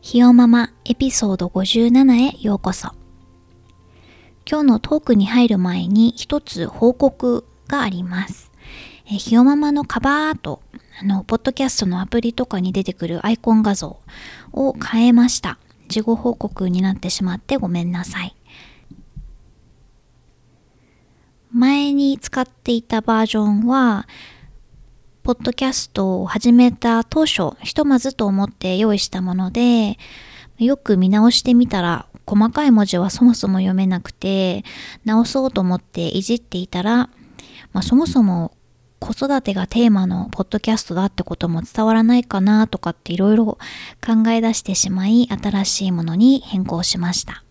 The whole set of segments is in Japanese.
ひよママエピソード57へようこそ。今日のトークに入る前に一つ報告があります。えひよママのカバーアート、あの、ポッドキャストのアプリとかに出てくるアイコン画像を変えました。事後報告になってしまってごめんなさい。前に使っていたバージョンは、ポッドキャストを始めた当初、ひとまずと思って用意したもので、よく見直してみたら細かい文字はそもそも読めなくて、直そうと思っていじっていたら、まあ、そもそも子育てがテーマのポッドキャストだってことも伝わらないかなとかっていろいろ考え出してしまい、新しいものに変更しました。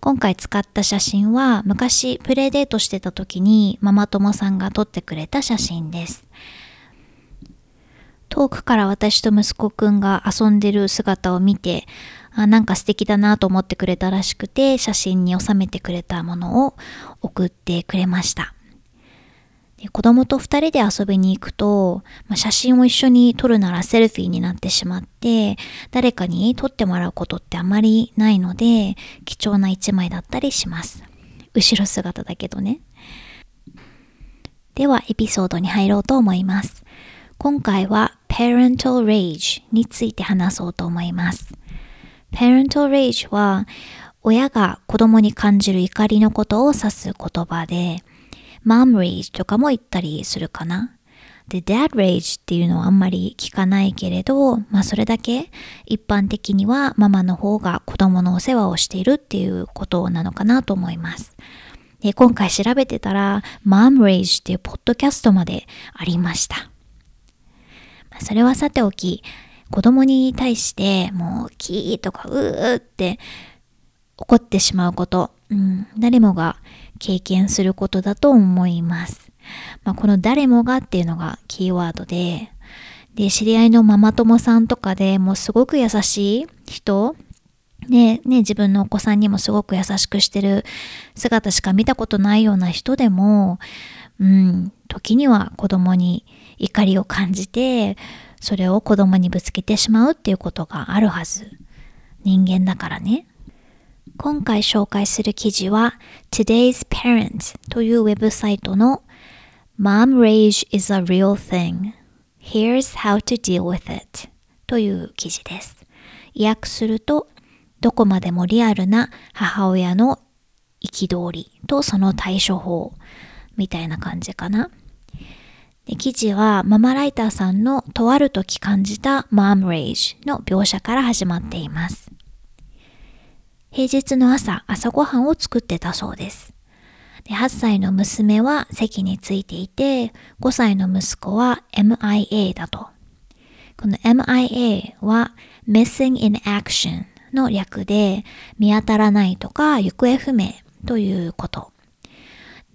今回使った写真は昔プレイデートしてた時にママ友さんが撮ってくれた写真です。遠くから私と息子くんが遊んでる姿を見て、あなんか素敵だなと思ってくれたらしくて写真に収めてくれたものを送ってくれました。で子供と二人で遊びに行くと、まあ、写真を一緒に撮るならセルフィーになってしまって、誰かに撮ってもらうことってあまりないので、貴重な一枚だったりします。後ろ姿だけどね。では、エピソードに入ろうと思います。今回は Parental Rage について話そうと思います。parental rage は親が子供に感じる怒りのことを指す言葉で mom rage とかも言ったりするかな。で、dad rage っていうのはあんまり聞かないけれど、まあそれだけ一般的にはママの方が子供のお世話をしているっていうことなのかなと思います。で、今回調べてたら mom rage っていうポッドキャストまでありました。それはさておき、子供に対してもうキーとかうーって怒ってしまうこと、うん、誰もが経験することだと思います。まあ、この誰もがっていうのがキーワードで、で、知り合いのママ友さんとかでもうすごく優しい人、ね、ね、自分のお子さんにもすごく優しくしてる姿しか見たことないような人でも、うん、時には子供に怒りを感じて、それを子供にぶつけてしまうっていうことがあるはず。人間だからね。今回紹介する記事は Today's Parents というウェブサイトの Mom Rage is a real thing. Here's how to deal with it という記事です。訳すると、どこまでもリアルな母親の憤りとその対処法みたいな感じかな。で記事はママライターさんのとある時感じたマームレイジの描写から始まっています。平日の朝、朝ごはんを作ってたそうです。で8歳の娘は席についていて、5歳の息子は MIA だと。この MIA は Missing in Action の略で見当たらないとか行方不明ということ。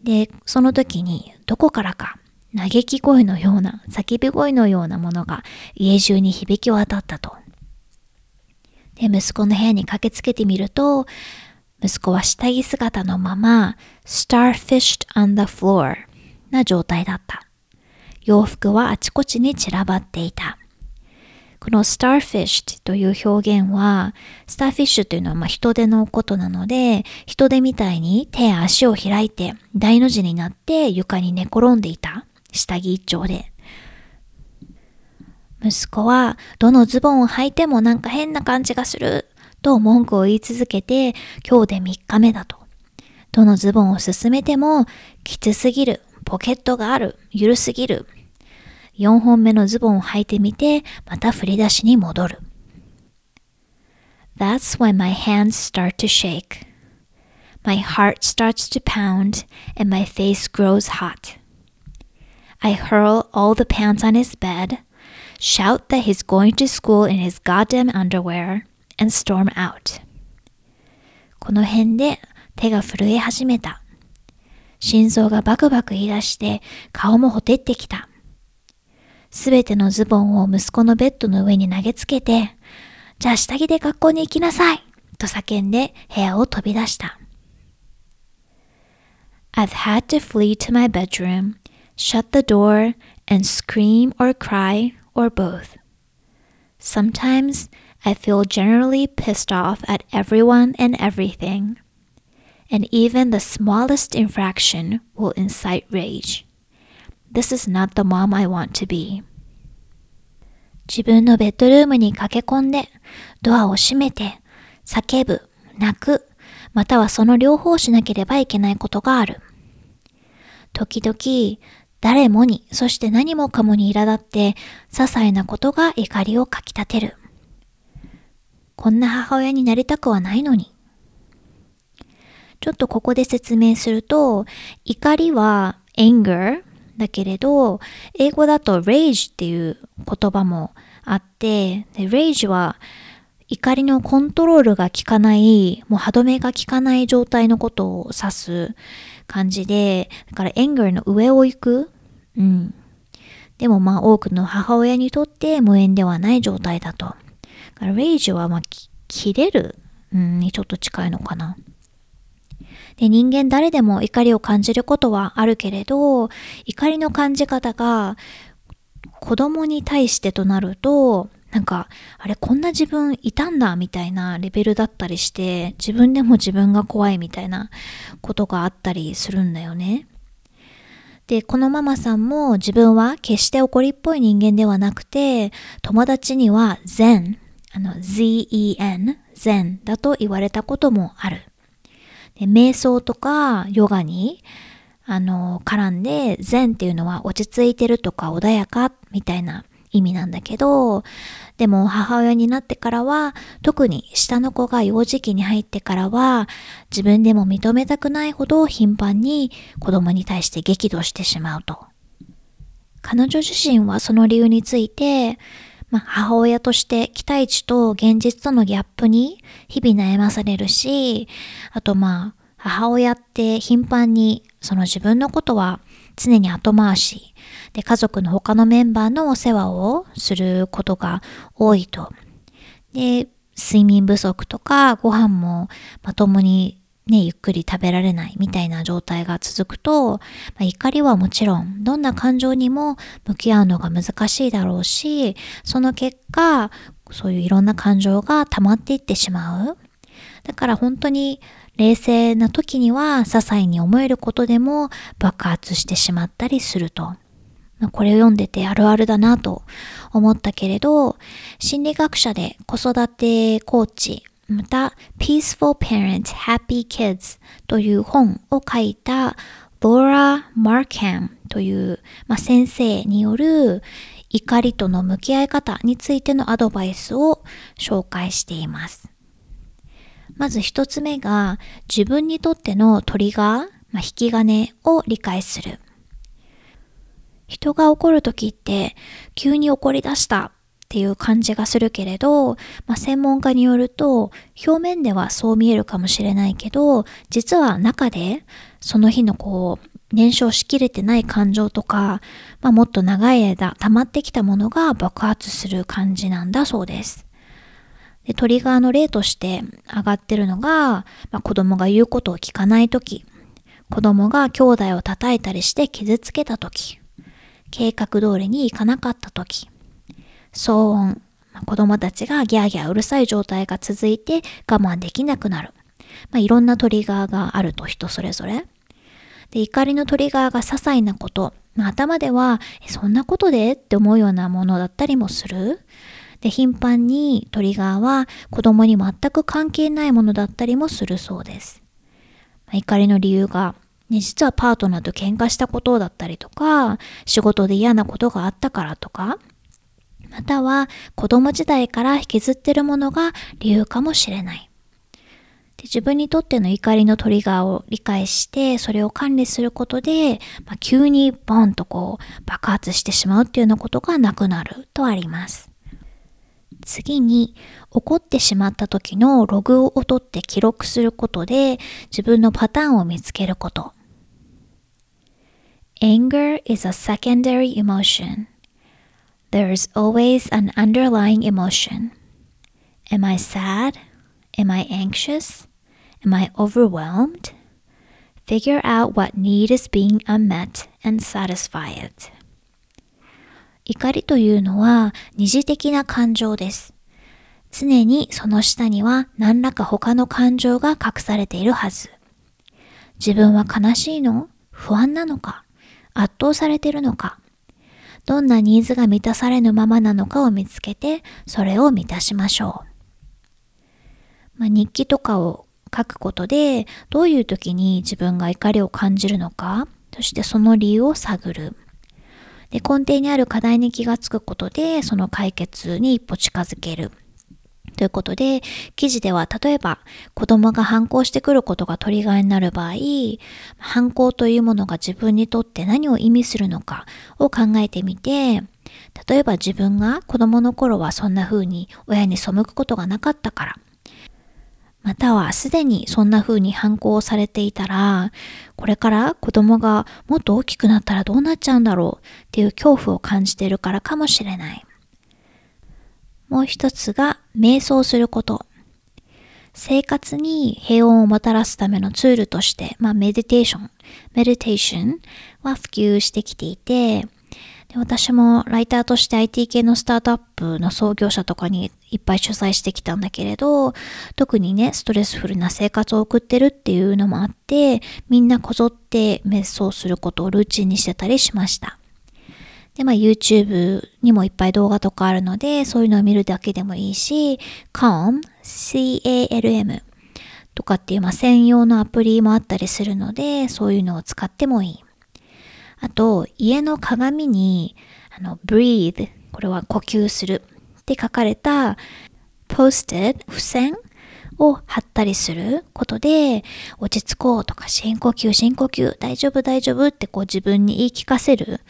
で、その時にどこからか嘆き声のような、叫び声のようなものが家中に響き渡ったと。で、息子の部屋に駆けつけてみると、息子は下着姿のまま、starfished on the floor な状態だった。洋服はあちこちに散らばっていた。この starfished という表現は、starfish というのはま人手のことなので、人手みたいに手や足を開いて大の字になって床に寝転んでいた。下着一丁で。息子は、どのズボンを履いてもなんか変な感じがする、と文句を言い続けて、今日で3日目だと。どのズボンを進めても、きつすぎる、ポケットがある、ゆるすぎる。4本目のズボンを履いてみて、また振り出しに戻る。That's when my hands start to shake. My heart starts to pound and my face grows hot. I hurl all the pants on his bed, shout that he's going to school in his goddamn underwear, and storm out. この辺で手が震え始めた。心臓がバクバク言い出して顔もほてってきた。すべてのズボンを息子のベッドの上に投げつけて、じゃあ下着で学校に行きなさいと叫んで部屋を飛び出した。I've had to flee to my bedroom, shut the door, and scream or cry or both. Sometimes I feel generally pissed off at everyone and everything, and even the smallest infraction will incite rage. This is not the mom I want to be. 自分のベッドルームに駆け込んで、ドアを閉めて、叫ぶ、泣く、またはその両方しなければいけないことがある。時々、 誰もに、そして何もかもに苛立って、些細なことが怒りをかきたてる。こんな母親になりたくはないのに。ちょっとここで説明すると、怒りは anger だけれど、英語だと rage っていう言葉もあって、で rage は怒りのコントロールが効かない、もう歯止めが効かない状態のことを指す感じで、だから anger の上を行く。うん。でもまあ多くの母親にとって無縁ではない状態だと。からレイジはまあ切れる、うん、にちょっと近いのかな。で、人間誰でも怒りを感じることはあるけれど、怒りの感じ方が子供に対してとなると、なんか、あれ、こんな自分いたんだみたいなレベルだったりして、自分でも自分が怖いみたいなことがあったりするんだよね。で、このママさんも自分は決して怒りっぽい人間ではなくて、友達には善、あの、zen、zen だと言われたこともある。で瞑想とかヨガに、あの、絡んで、善っていうのは落ち着いてるとか穏やかみたいな意味なんだけど、でも母親になってからは、特に下の子が幼児期に入ってからは、自分でも認めたくないほど頻繁に子供に対して激怒してしまうと。彼女自身はその理由について、まあ、母親として期待値と現実とのギャップに日々悩まされるし、あとまあ、母親って頻繁にその自分のことは常に後回し、で、家族の他のメンバーのお世話をすることが多いと。で、睡眠不足とかご飯もまともにね、ゆっくり食べられないみたいな状態が続くと、まあ、怒りはもちろん、どんな感情にも向き合うのが難しいだろうし、その結果、そういういろんな感情が溜まっていってしまう。だから本当に冷静な時には、些細に思えることでも爆発してしまったりすると。これを読んでてあるあるだなと思ったけれど、心理学者で子育てコーチ、また Peaceful Parents Happy Kids という本を書いたローラ・マーキャンという、まあ、先生による怒りとの向き合い方についてのアドバイスを紹介しています。まず一つ目が自分にとってのトリガー、まあ、引き金を理解する。人が怒るときって急に怒り出したっていう感じがするけれど、まあ、専門家によると表面ではそう見えるかもしれないけど実は中でその日のこう燃焼しきれてない感情とか、まあ、もっと長い間溜まってきたものが爆発する感じなんだそうです。でトリガーの例として上がってるのが、まあ、子供が言うことを聞かないとき、子供が兄弟を叩いたりして傷つけたとき、計画通りにいかなかったとき、騒音、子供たちがギャーギャーうるさい状態が続いて我慢できなくなる。まあ、いろんなトリガーがあると人それぞれ。で怒りのトリガーが些細なこと、まあ、頭ではそんなことで？って思うようなものだったりもする。で頻繁にトリガーは子供に全く関係ないものだったりもするそうです。まあ、怒りの理由が、ね、実はパートナーと喧嘩したことだったりとか仕事で嫌なことがあったからとかまたは子供時代から引きずってるものが理由かもしれない。で自分にとっての怒りのトリガーを理解してそれを管理することで、まあ、急にボンとこう爆発してしまうっていうようなことがなくなるとあります。次に怒ってしまった時のログを取って記録することで自分のパターンを見つけること。Anger is a secondary emotion. There is always an underlying emotion. Am I sad? Am I anxious? Am I overwhelmed? Figure out what need is being unmet and satisfy it. 怒りというのは二次的な感情です。常にその下には何らか他の感情が隠されているはず。自分は悲しいの？不安なのか？圧倒されているのか？どんなニーズが満たされぬままなのかを見つけて、それを満たしましょう。まあ、日記とかを書くことで、どういう時に自分が怒りを感じるのか、そしてその理由を探る。で根底にある課題に気がつくことで、その解決に一歩近づける。ということで、記事では例えば子供が反抗してくることがトリガーになる場合、反抗というものが自分にとって何を意味するのかを考えてみて、例えば自分が子供の頃はそんな風に親に背くことがなかったから、またはすでにそんな風に反抗されていたら、これから子供がもっと大きくなったらどうなっちゃうんだろうっていう恐怖を感じているからかもしれない。もう一つが瞑想すること。生活に平穏をもたらすためのツールとして、まあ、メディテーション、メディテーションは普及してきていて、で私もライターとして IT 系のスタートアップの創業者とかにいっぱい取材してきたんだけれど、特にね、ストレスフルな生活を送ってるっていうのもあって、みんなこぞって瞑想することをルーチンにしてたりしました。で、まあ YouTube にもいっぱい動画とかあるので、そういうのを見るだけでもいいし、Calm, C-A-L-M とかっていう、まあ、専用のアプリもあったりするので、そういうのを使ってもいい。あと、家の鏡に、あの、breathe、これは呼吸するって書かれた posted 付箋を貼ったりすることで、落ち着こうとか、深呼吸、深呼吸、大丈夫、大丈夫ってこう自分に言い聞かせる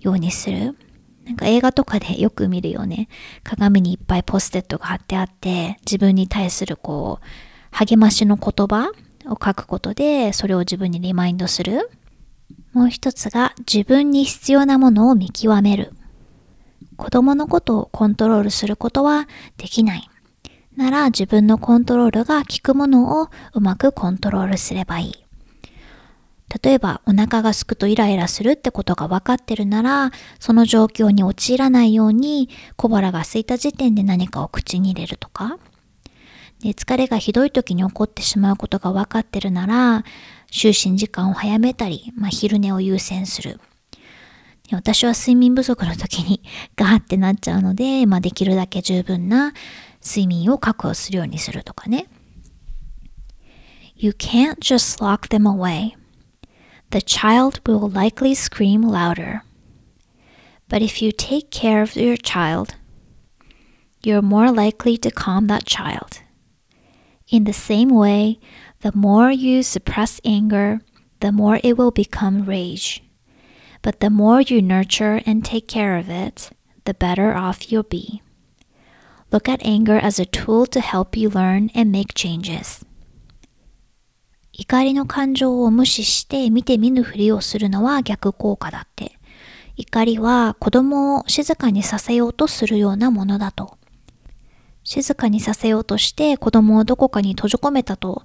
ようにする。なんか映画とかでよく見るよね。鏡にいっぱいポステットが貼ってあって、自分に対するこう、励ましの言葉を書くことで、それを自分にリマインドする。もう一つが自分に必要なものを見極める。子供のことをコントロールすることはできない。なら自分のコントロールが効くものをうまくコントロールすればいい。例えばお腹がすくとイライラするってことが分かってるなら、その状況に陥らないように小腹が空いた時点で何かを口に入れるとか、で疲れがひどい時に起こってしまうことが分かってるなら、就寝時間を早めたり、まあ、昼寝を優先する。私は睡眠不足の時にガーってなっちゃうので、まあ、できるだけ十分な睡眠を確保するようにするとかね。You can't just lock them away. The child will likely scream louder. But if you take care of your child, you're more likely to calm that child. In the same way, the more you suppress anger, the more it will become rage. But the more you nurture and take care of it, the better off you'll be. Look at anger as a tool to help you learn and make changes. 怒りの感情を無視して見て見ぬふりをするのは逆効果だって。怒りは子供を静かにさせようとするようなものだと。静かにさせようとして子供をどこかに閉じ込めたと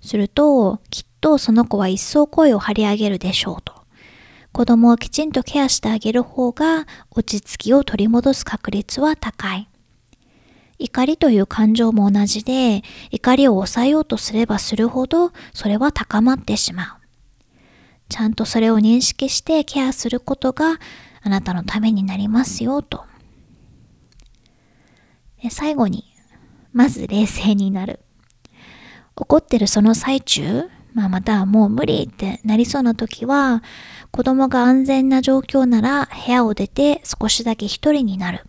すると、きっとその子は一層声を張り上げるでしょうと。子供をきちんとケアしてあげる方が落ち着きを取り戻す確率は高い。怒りという感情も同じで、怒りを抑えようとすればするほど、それは高まってしまう。ちゃんとそれを認識してケアすることがあなたのためになりますよと。最後に、まず冷静になる。怒ってるその最中、まあ、またもう無理ってなりそうな時は、子供が安全な状況なら部屋を出て少しだけ一人になる。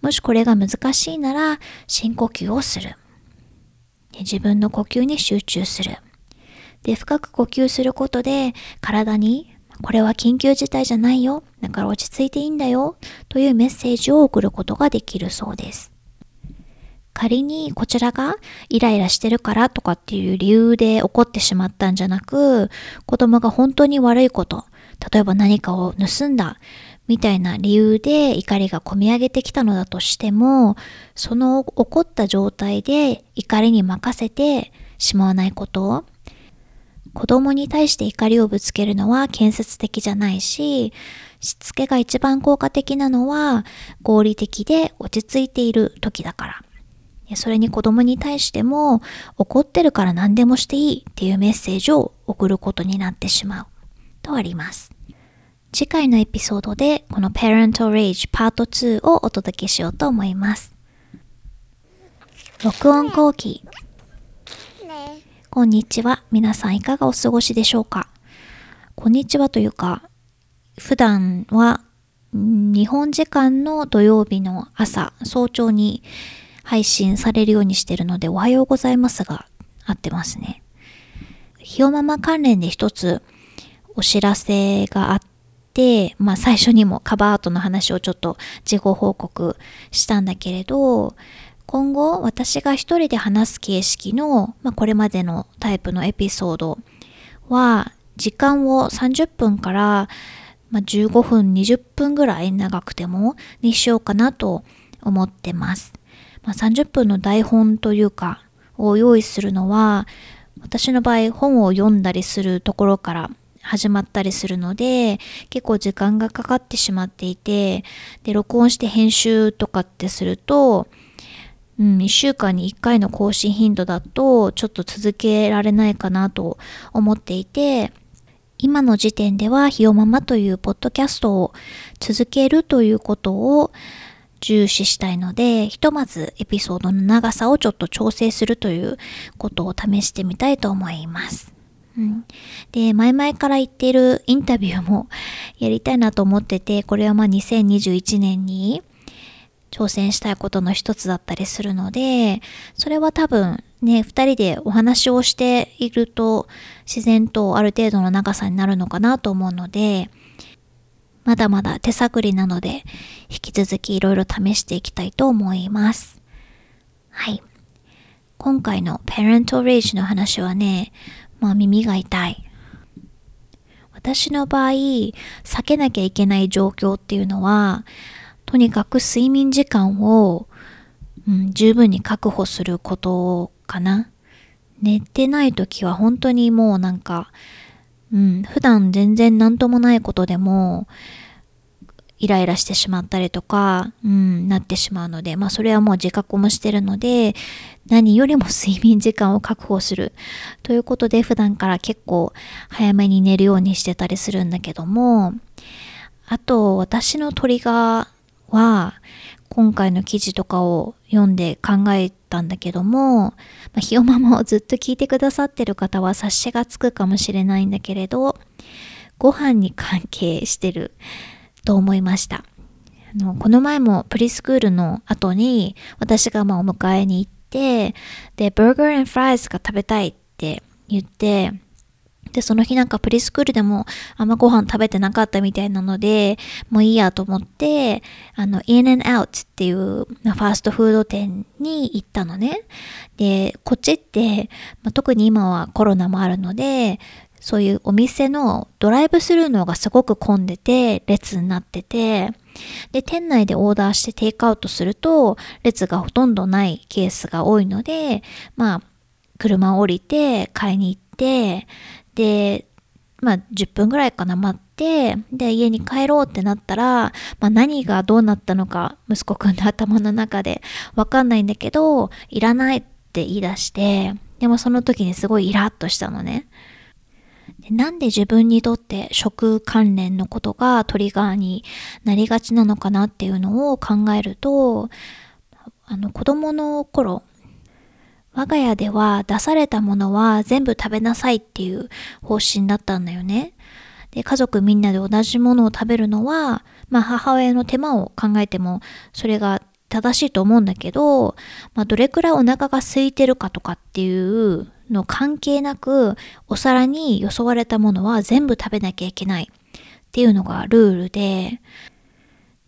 もしこれが難しいなら深呼吸をする。自分の呼吸に集中する。で、深く呼吸することで体にこれは緊急事態じゃないよ。だから落ち着いていいんだよ。というメッセージを送ることができるそうです。仮にこちらがイライラしてるからとかっていう理由で怒ってしまったんじゃなく、子供が本当に悪いこと、例えば何かを盗んだみたいな理由で怒りがこみ上げてきたのだとしても、その怒った状態で怒りに任せてしまわないこと子供に対して怒りをぶつけるのは建設的じゃないし、しつけが一番効果的なのは合理的で落ち着いている時だから。それに子供に対しても怒ってるから何でもしていいっていうメッセージを送ることになってしまうとあります。次回のエピソードでこの Parental Rage Part 2をお届けしようと思います。録音後期こんにちは。皆さんいかがお過ごしでしょうか？こんにちはというか、普段は日本時間の土曜日の朝、早朝に配信されるようにしてるので、おはようございますが合ってますね。ひよママ関連で一つお知らせがあって、まあ最初にもカバーアートの話をちょっと事後報告したんだけれど、今後私が一人で話す形式の、まあ、これまでのタイプのエピソードは時間を30分から、まあ、15分20分ぐらい長くてもにしようかなと思ってます。まあ、30分の台本というかを用意するのは私の場合本を読んだりするところから始まったりするので結構時間がかかってしまっていてで録音して編集とかってするとうん、1週間に1回の更新頻度だとちょっと続けられないかなと思っていて今の時点ではひよままというポッドキャストを続けるということを重視したいのでひとまずエピソードの長さをちょっと調整するということを試してみたいと思います。うん、で、前々から言っているインタビューもやりたいなと思ってて、これはまあ2021年に挑戦したいことの一つだったりするので、それは多分ね、二人でお話をしていると自然とある程度の長さになるのかなと思うので、まだまだ手探りなので、引き続きいろいろ試していきたいと思います。はい。今回の Parental Rage の話はね、まあ耳が痛い。私の場合、避けなきゃいけない状況っていうのは、とにかく睡眠時間を、うん、十分に確保することかな。寝てない時は本当にもうなんか、うん、普段全然何ともないことでも、イライラしてしまったりとか、うん、なってしまうので、まあそれはもう自覚もしてるので、何よりも睡眠時間を確保する。ということで普段から結構早めに寝るようにしてたりするんだけども、あと私のトリガーは、今回の記事とかを読んで考えたんだけども、まあ、ひよままをずっと聞いてくださってる方は察しがつくかもしれないんだけれど、ご飯に関係してると思いました。あのこの前もプリスクールの後に私がまあお迎えに行って、で、バーガーフライズが食べたいって言って、で、その日なんかプリスクールでもあんまご飯食べてなかったみたいなので、もういいやと思って、あの、In and Out っていうファーストフード店に行ったのね。で、こっちって、まあ、特に今はコロナもあるので、そういうお店のドライブスルーのがすごく混んでて、列になってて、で、店内でオーダーしてテイクアウトすると、列がほとんどないケースが多いので、まあ、車を降りて買いに行って、で、まあ10分ぐらいかな待って、で、家に帰ろうってなったら、まあ何がどうなったのか息子くんの頭の中でわかんないんだけど、いらないって言い出して、でもその時にすごいイラッとしたのね。でなんで自分にとって食関連のことがトリガーになりがちなのかなっていうのを考えると、あの子供の頃、我が家では出されたものは全部食べなさいっていう方針だったんだよね。で、家族みんなで同じものを食べるのは、まあ母親の手間を考えてもそれが正しいと思うんだけど、まあ、どれくらいお腹が空いてるかとかっていうの関係なく、お皿によそわれたものは全部食べなきゃいけないっていうのがルールで、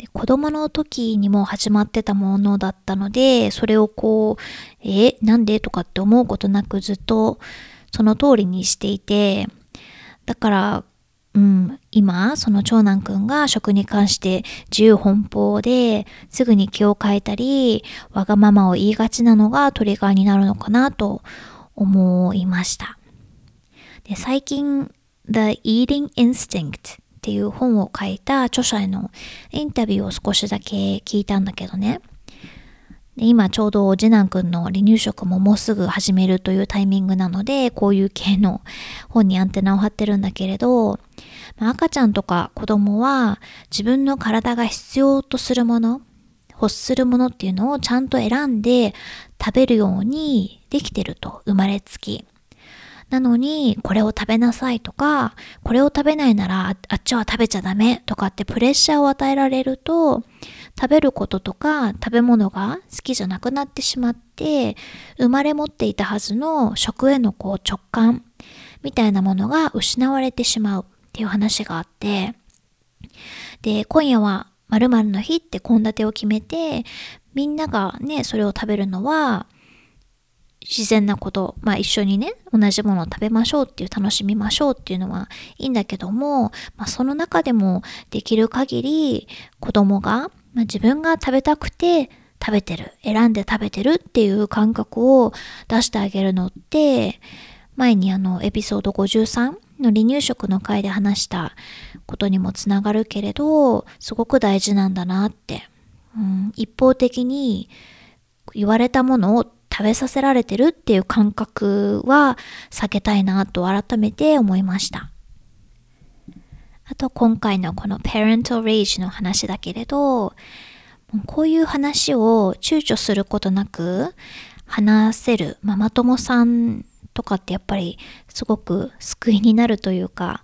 で子供の時にも始まってたものだったので、それをこう、え、なんでとかって思うことなくずっとその通りにしていて、だから、うん、今、その長男くんが食に関して自由奔放ですぐに気を変えたり、わがままを言いがちなのがトリガーになるのかなと思いました。で最近、The Eating Instinct っていう本を書いた著者へのインタビューを少しだけ聞いたんだけどね。で今ちょうど次男くんの離乳食ももうすぐ始めるというタイミングなので、こういう系の本にアンテナを張ってるんだけれど、まあ、赤ちゃんとか子供は自分の体が必要とするもの、欲するものっていうのをちゃんと選んで食べるようにできてると生まれつき。なのに、これを食べなさいとか、これを食べないならあっちは食べちゃダメとかってプレッシャーを与えられると、食べることとか食べ物が好きじゃなくなってしまって、生まれ持っていたはずの食へのこう直感みたいなものが失われてしまうっていう話があって、で、今夜は〇〇の日って献立を決めて、みんながね、それを食べるのは、自然なこと、まあ一緒にね、同じものを食べましょうっていう楽しみましょうっていうのはいいんだけども、まあその中でもできる限り子供が、まあ、自分が食べたくて食べてる、選んで食べてるっていう感覚を出してあげるのって、前にあのエピソード53の離乳食の回で話したことにもつながるけれど、すごく大事なんだなって。うん、一方的に言われたものを食べさせられてるっていう感覚は避けたいなと改めて思いました。あと今回のこの parental rage の話だけれど、こういう話を躊躇することなく話せるママ友さんとかってやっぱりすごく救いになるというか、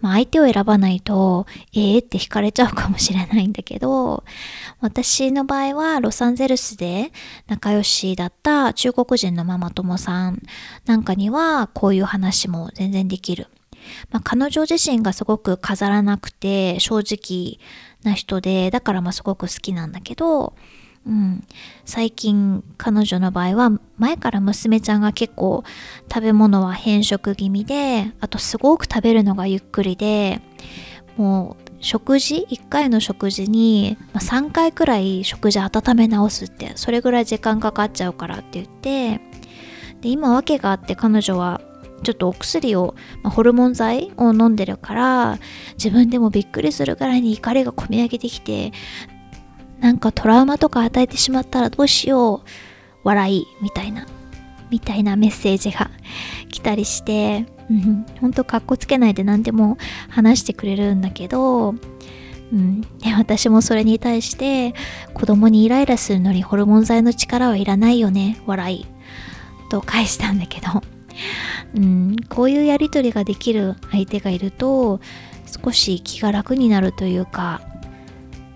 まあ、相手を選ばないと、ええー、って惹かれちゃうかもしれないんだけど、私の場合はロサンゼルスで仲良しだった中国人のママ友さんなんかにはこういう話も全然できる。まあ、彼女自身がすごく飾らなくて正直な人で、だからまあすごく好きなんだけど、うん、最近彼女の場合は前から娘ちゃんが結構食べ物は変色気味であとすごく食べるのがゆっくりでもう食事1回の食事に3回くらい食事温め直すってそれぐらい時間かかっちゃうからって言ってで今訳があって彼女はちょっとお薬を、まあ、ホルモン剤を飲んでるから自分でもびっくりするぐらいに怒りがこみ上げてきてなんかトラウマとか与えてしまったらどうしよう。笑いみたいな。みたいなメッセージが 来たりして、うん、ほんとかっこつけないで何でも話してくれるんだけど、うん、で私もそれに対して子供にイライラするのにホルモン剤の力はいらないよね。笑い。と返したんだけど、うん、こういうやり取りができる相手がいると少し気が楽になるというか。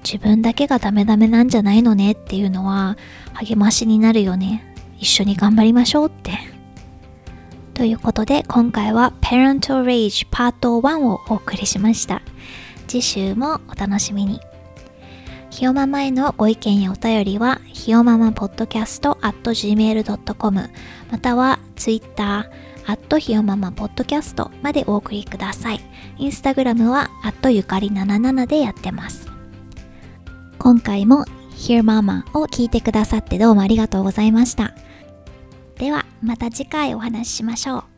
自分だけがダメダメなんじゃないのねっていうのは励ましになるよね。一緒に頑張りましょうって。ということで今回は Parental Rage Part 1をお送りしました。次週もお楽しみに。ひよままへのご意見やお便りは、ひよままポッドキャスト at gmail.com または Twitter アットひよままポッドキャストまでお送りください。インスタグラムはアットゆかり77でやってます。今回も Hear Mama を聞いてくださってどうもありがとうございました。ではまた次回お話ししましょう。